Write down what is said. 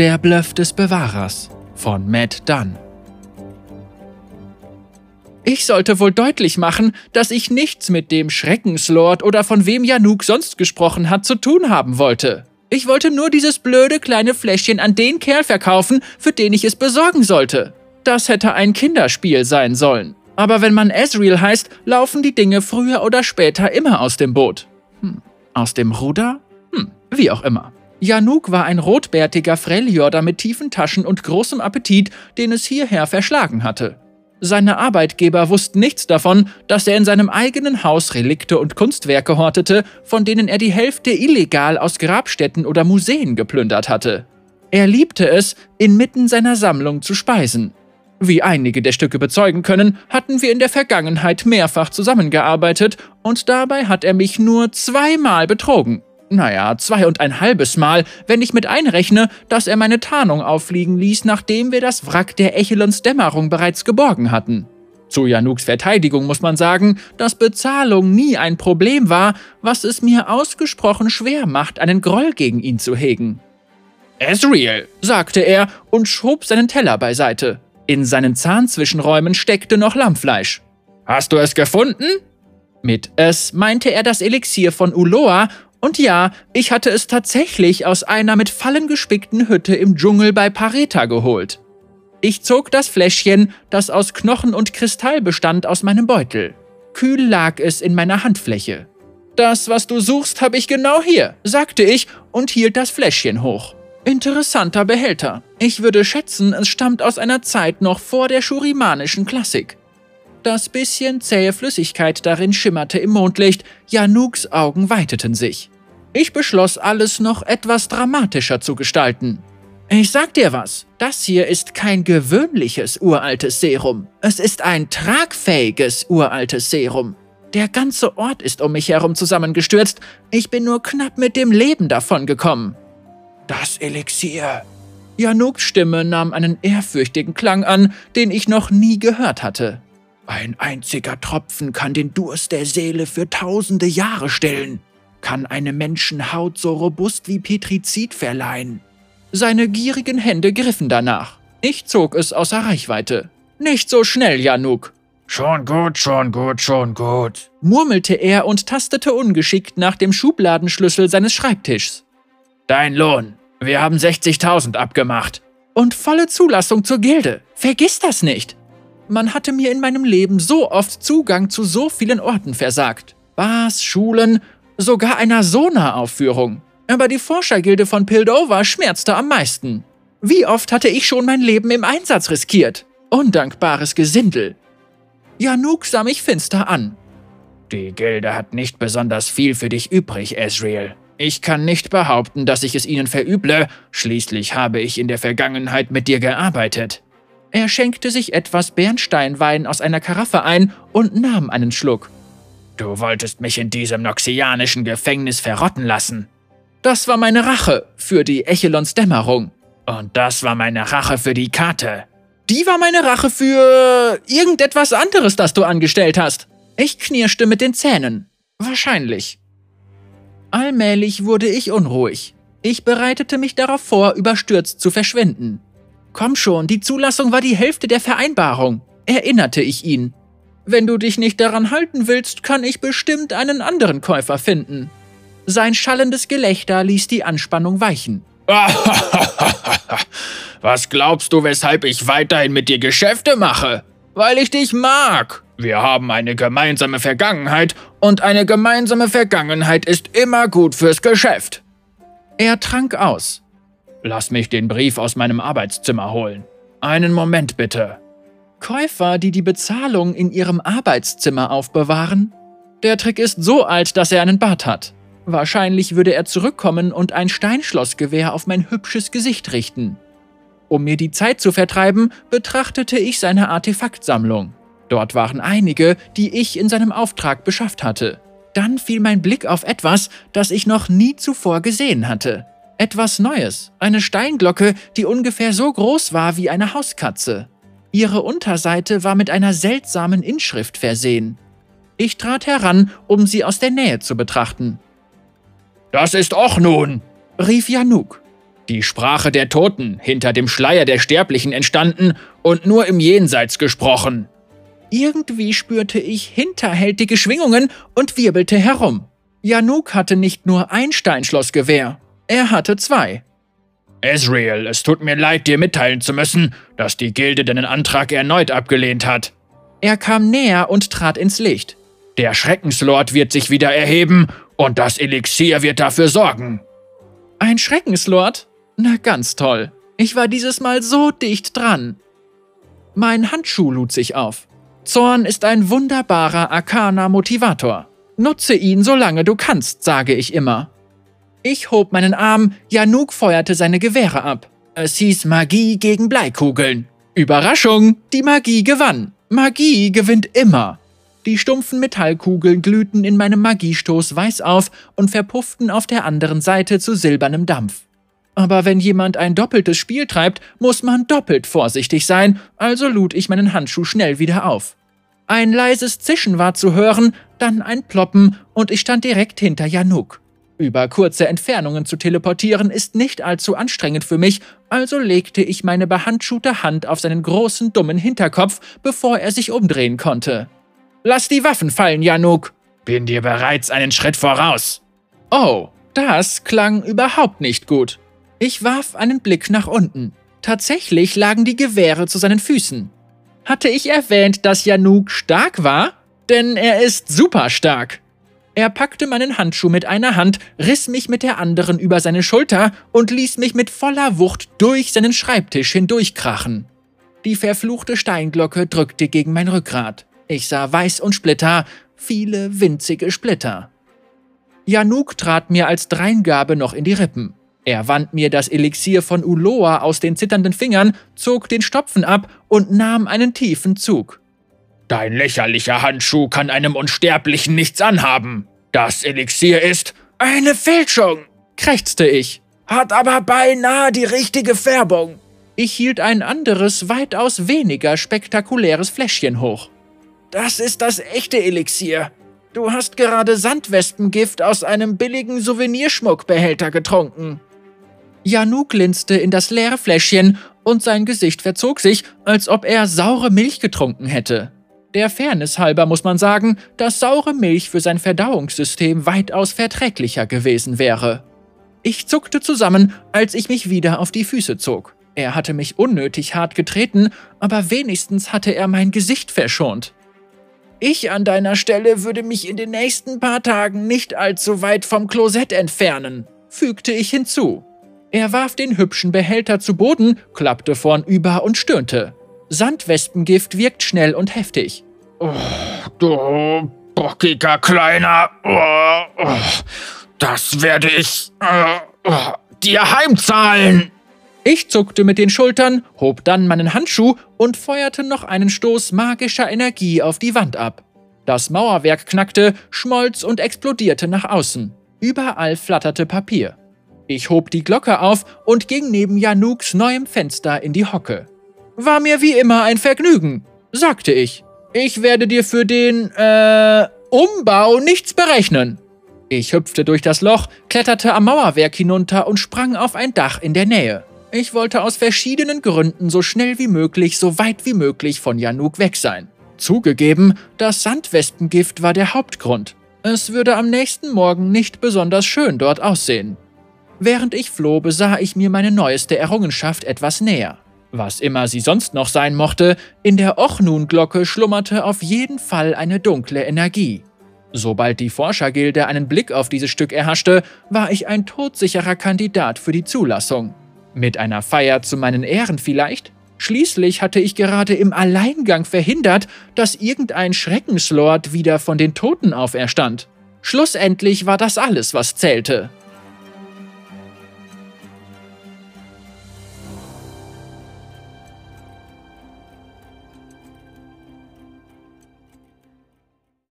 Der Bluff des Bewahrers von Matt Dunn. Ich sollte wohl deutlich machen, dass ich nichts mit dem Schreckenslord oder von wem Januk sonst gesprochen hat zu tun haben wollte. Ich wollte nur dieses blöde kleine Fläschchen an den Kerl verkaufen, für den ich es besorgen sollte. Das hätte ein Kinderspiel sein sollen. Aber wenn man Ezreal heißt, laufen die Dinge früher oder später immer aus dem Boot. Hm. Aus dem Ruder? Hm, wie auch immer. Januk war ein rotbärtiger Freljorder mit tiefen Taschen und großem Appetit, den es hierher verschlagen hatte. Seine Arbeitgeber wussten nichts davon, dass er in seinem eigenen Haus Relikte und Kunstwerke hortete, von denen er die Hälfte illegal aus Grabstätten oder Museen geplündert hatte. Er liebte es, inmitten seiner Sammlung zu speisen. Wie einige der Stücke bezeugen können, hatten wir in der Vergangenheit mehrfach zusammengearbeitet und dabei hat er mich nur zweimal betrogen. Naja, zwei und ein halbes Mal, wenn ich mit einrechne, dass er meine Tarnung auffliegen ließ, nachdem wir das Wrack der Echelons Dämmerung bereits geborgen hatten. Zu Januks Verteidigung muss man sagen, dass Bezahlung nie ein Problem war, was es mir ausgesprochen schwer macht, einen Groll gegen ihn zu hegen. Ezreal, sagte er und schob seinen Teller beiseite. In seinen Zahnzwischenräumen steckte noch Lammfleisch. Hast du es gefunden? Mit es meinte er das Elixier von Uloa und ja, ich hatte es tatsächlich aus einer mit Fallen gespickten Hütte im Dschungel bei Pareta geholt. Ich zog das Fläschchen, das aus Knochen und Kristall bestand, aus meinem Beutel. Kühl lag es in meiner Handfläche. Das, was du suchst, habe ich genau hier, sagte ich und hielt das Fläschchen hoch. Interessanter Behälter. Ich würde schätzen, es stammt aus einer Zeit noch vor der schurimanischen Klassik. Das bisschen zähe Flüssigkeit darin schimmerte im Mondlicht, Januks Augen weiteten sich. Ich beschloss, alles noch etwas dramatischer zu gestalten. Ich sag dir was, das hier ist kein gewöhnliches uraltes Serum. Es ist ein tragfähiges uraltes Serum. Der ganze Ort ist um mich herum zusammengestürzt. Ich bin nur knapp mit dem Leben davongekommen. Das Elixier. Januks Stimme nahm einen ehrfürchtigen Klang an, den ich noch nie gehört hatte. Ein einziger Tropfen kann den Durst der Seele für tausende Jahre stillen, kann eine Menschenhaut so robust wie Petrizid verleihen. Seine gierigen Hände griffen danach. Ich zog es außer Reichweite. Nicht so schnell, Januk. Schon gut, schon gut, schon gut, murmelte er und tastete ungeschickt nach dem Schubladenschlüssel seines Schreibtischs. Dein Lohn. Wir haben 60.000 abgemacht. Und volle Zulassung zur Gilde. Vergiss das nicht. Man hatte mir in meinem Leben so oft Zugang zu so vielen Orten versagt. Bars, Schulen, sogar einer Sona-Aufführung. Aber die Forschergilde von Pildover schmerzte am meisten. Wie oft hatte ich schon mein Leben im Einsatz riskiert? Undankbares Gesindel. Januk sah mich finster an. Die Gilde hat nicht besonders viel für dich übrig, Ezreal. Ich kann nicht behaupten, dass ich es ihnen verüble, schließlich habe ich in der Vergangenheit mit dir gearbeitet. Er schenkte sich etwas Bernsteinwein aus einer Karaffe ein und nahm einen Schluck. Du wolltest mich in diesem noxianischen Gefängnis verrotten lassen. Das war meine Rache für die Echelons Dämmerung. Und das war meine Rache für die Karte. Die war meine Rache für irgendetwas anderes, das du angestellt hast. Ich knirschte mit den Zähnen. Wahrscheinlich. Allmählich wurde ich unruhig. Ich bereitete mich darauf vor, überstürzt zu verschwinden. Komm schon, die Zulassung war die Hälfte der Vereinbarung, erinnerte ich ihn. Wenn du dich nicht daran halten willst, kann ich bestimmt einen anderen Käufer finden. Sein schallendes Gelächter ließ die Anspannung weichen. Was glaubst du, weshalb ich weiterhin mit dir Geschäfte mache? Weil ich dich mag. Wir haben eine gemeinsame Vergangenheit und eine gemeinsame Vergangenheit ist immer gut fürs Geschäft. Er trank aus. Lass mich den Brief aus meinem Arbeitszimmer holen. Einen Moment bitte. Käufer, die die Bezahlung in ihrem Arbeitszimmer aufbewahren? Der Trick ist so alt, dass er einen Bart hat. Wahrscheinlich würde er zurückkommen und ein Steinschlossgewehr auf mein hübsches Gesicht richten. Um mir die Zeit zu vertreiben, betrachtete ich seine Artefaktsammlung. Dort waren einige, die ich in seinem Auftrag beschafft hatte. Dann fiel mein Blick auf etwas, das ich noch nie zuvor gesehen hatte. Etwas Neues, eine Steinglocke, die ungefähr so groß war wie eine Hauskatze. Ihre Unterseite war mit einer seltsamen Inschrift versehen. Ich trat heran, um sie aus der Nähe zu betrachten. Das ist Och nun, rief Januk. Die Sprache der Toten, hinter dem Schleier der Sterblichen entstanden und nur im Jenseits gesprochen. Irgendwie spürte ich hinterhältige Schwingungen und wirbelte herum. Januk hatte nicht nur ein Steinschlossgewehr, er hatte zwei. Ezreal, es tut mir leid, dir mitteilen zu müssen, dass die Gilde deinen Antrag erneut abgelehnt hat. Er kam näher und trat ins Licht. Der Schreckenslord wird sich wieder erheben und das Elixier wird dafür sorgen. Ein Schreckenslord? Na ganz toll. Ich war dieses Mal so dicht dran. Mein Handschuh lud sich auf. Zorn ist ein wunderbarer Arcana-Motivator. Nutze ihn, solange du kannst, sage ich immer. Ich hob meinen Arm, Januk feuerte seine Gewehre ab. Es hieß Magie gegen Bleikugeln. Überraschung, die Magie gewann. Magie gewinnt immer. Die stumpfen Metallkugeln glühten in meinem Magiestoß weiß auf und verpufften auf der anderen Seite zu silbernem Dampf. Aber wenn jemand ein doppeltes Spiel treibt, muss man doppelt vorsichtig sein, also lud ich meinen Handschuh schnell wieder auf. Ein leises Zischen war zu hören, dann ein Ploppen und ich stand direkt hinter Januk. Über kurze Entfernungen zu teleportieren ist nicht allzu anstrengend für mich, also legte ich meine behandschuhte Hand auf seinen großen, dummen Hinterkopf, bevor er sich umdrehen konnte. Lass die Waffen fallen, Januk! Bin dir bereits einen Schritt voraus. Oh, das klang überhaupt nicht gut. Ich warf einen Blick nach unten. Tatsächlich lagen die Gewehre zu seinen Füßen. Hatte ich erwähnt, dass Januk stark war? Denn er ist super stark. Er packte meinen Handschuh mit einer Hand, riss mich mit der anderen über seine Schulter und ließ mich mit voller Wucht durch seinen Schreibtisch hindurchkrachen. Die verfluchte Steinglocke drückte gegen mein Rückgrat. Ich sah Weiß und Splitter, viele winzige Splitter. Januk trat mir als Dreingabe noch in die Rippen. Er wand mir das Elixier von Uloa aus den zitternden Fingern, zog den Stopfen ab und nahm einen tiefen Zug. Dein lächerlicher Handschuh kann einem Unsterblichen nichts anhaben. Das Elixier ist eine Fälschung, krächzte ich, hat aber beinahe die richtige Färbung. Ich hielt ein anderes, weitaus weniger spektakuläres Fläschchen hoch. Das ist das echte Elixier. Du hast gerade Sandwespengift aus einem billigen Souvenirschmuckbehälter getrunken. Janu glinste in das leere Fläschchen und sein Gesicht verzog sich, als ob er saure Milch getrunken hätte. Der Fairness halber muss man sagen, dass saure Milch für sein Verdauungssystem weitaus verträglicher gewesen wäre. Ich zuckte zusammen, als ich mich wieder auf die Füße zog. Er hatte mich unnötig hart getreten, aber wenigstens hatte er mein Gesicht verschont. Ich an deiner Stelle würde mich in den nächsten paar Tagen nicht allzu weit vom Klosett entfernen, fügte ich hinzu. Er warf den hübschen Behälter zu Boden, klappte vornüber und stöhnte. Sandwespengift wirkt schnell und heftig. Oh, du bockiger Kleiner. Oh, oh, das werde ich äh, dir heimzahlen. Ich zuckte mit den Schultern, hob dann meinen Handschuh und feuerte noch einen Stoß magischer Energie auf die Wand ab. Das Mauerwerk knackte, schmolz und explodierte nach außen. Überall flatterte Papier. Ich hob die Glocke auf und ging neben Januks neuem Fenster in die Hocke. War mir wie immer ein Vergnügen, sagte ich. Ich werde dir für den, äh, Umbau nichts berechnen. Ich hüpfte durch das Loch, kletterte am Mauerwerk hinunter und sprang auf ein Dach in der Nähe. Ich wollte aus verschiedenen Gründen so schnell wie möglich, so weit wie möglich von Januk weg sein. Zugegeben, das Sandwespengift war der Hauptgrund. Es würde am nächsten Morgen nicht besonders schön dort aussehen. Während ich floh, besah ich mir meine neueste Errungenschaft etwas näher. Was immer sie sonst noch sein mochte, in der Ochnun-Glocke schlummerte auf jeden Fall eine dunkle Energie. Sobald die Forschergilde einen Blick auf dieses Stück erhaschte, war ich ein todsicherer Kandidat für die Zulassung. Mit einer Feier zu meinen Ehren vielleicht? Schließlich hatte ich gerade im Alleingang verhindert, dass irgendein Schreckenslord wieder von den Toten auferstand. Schlussendlich war das alles, was zählte.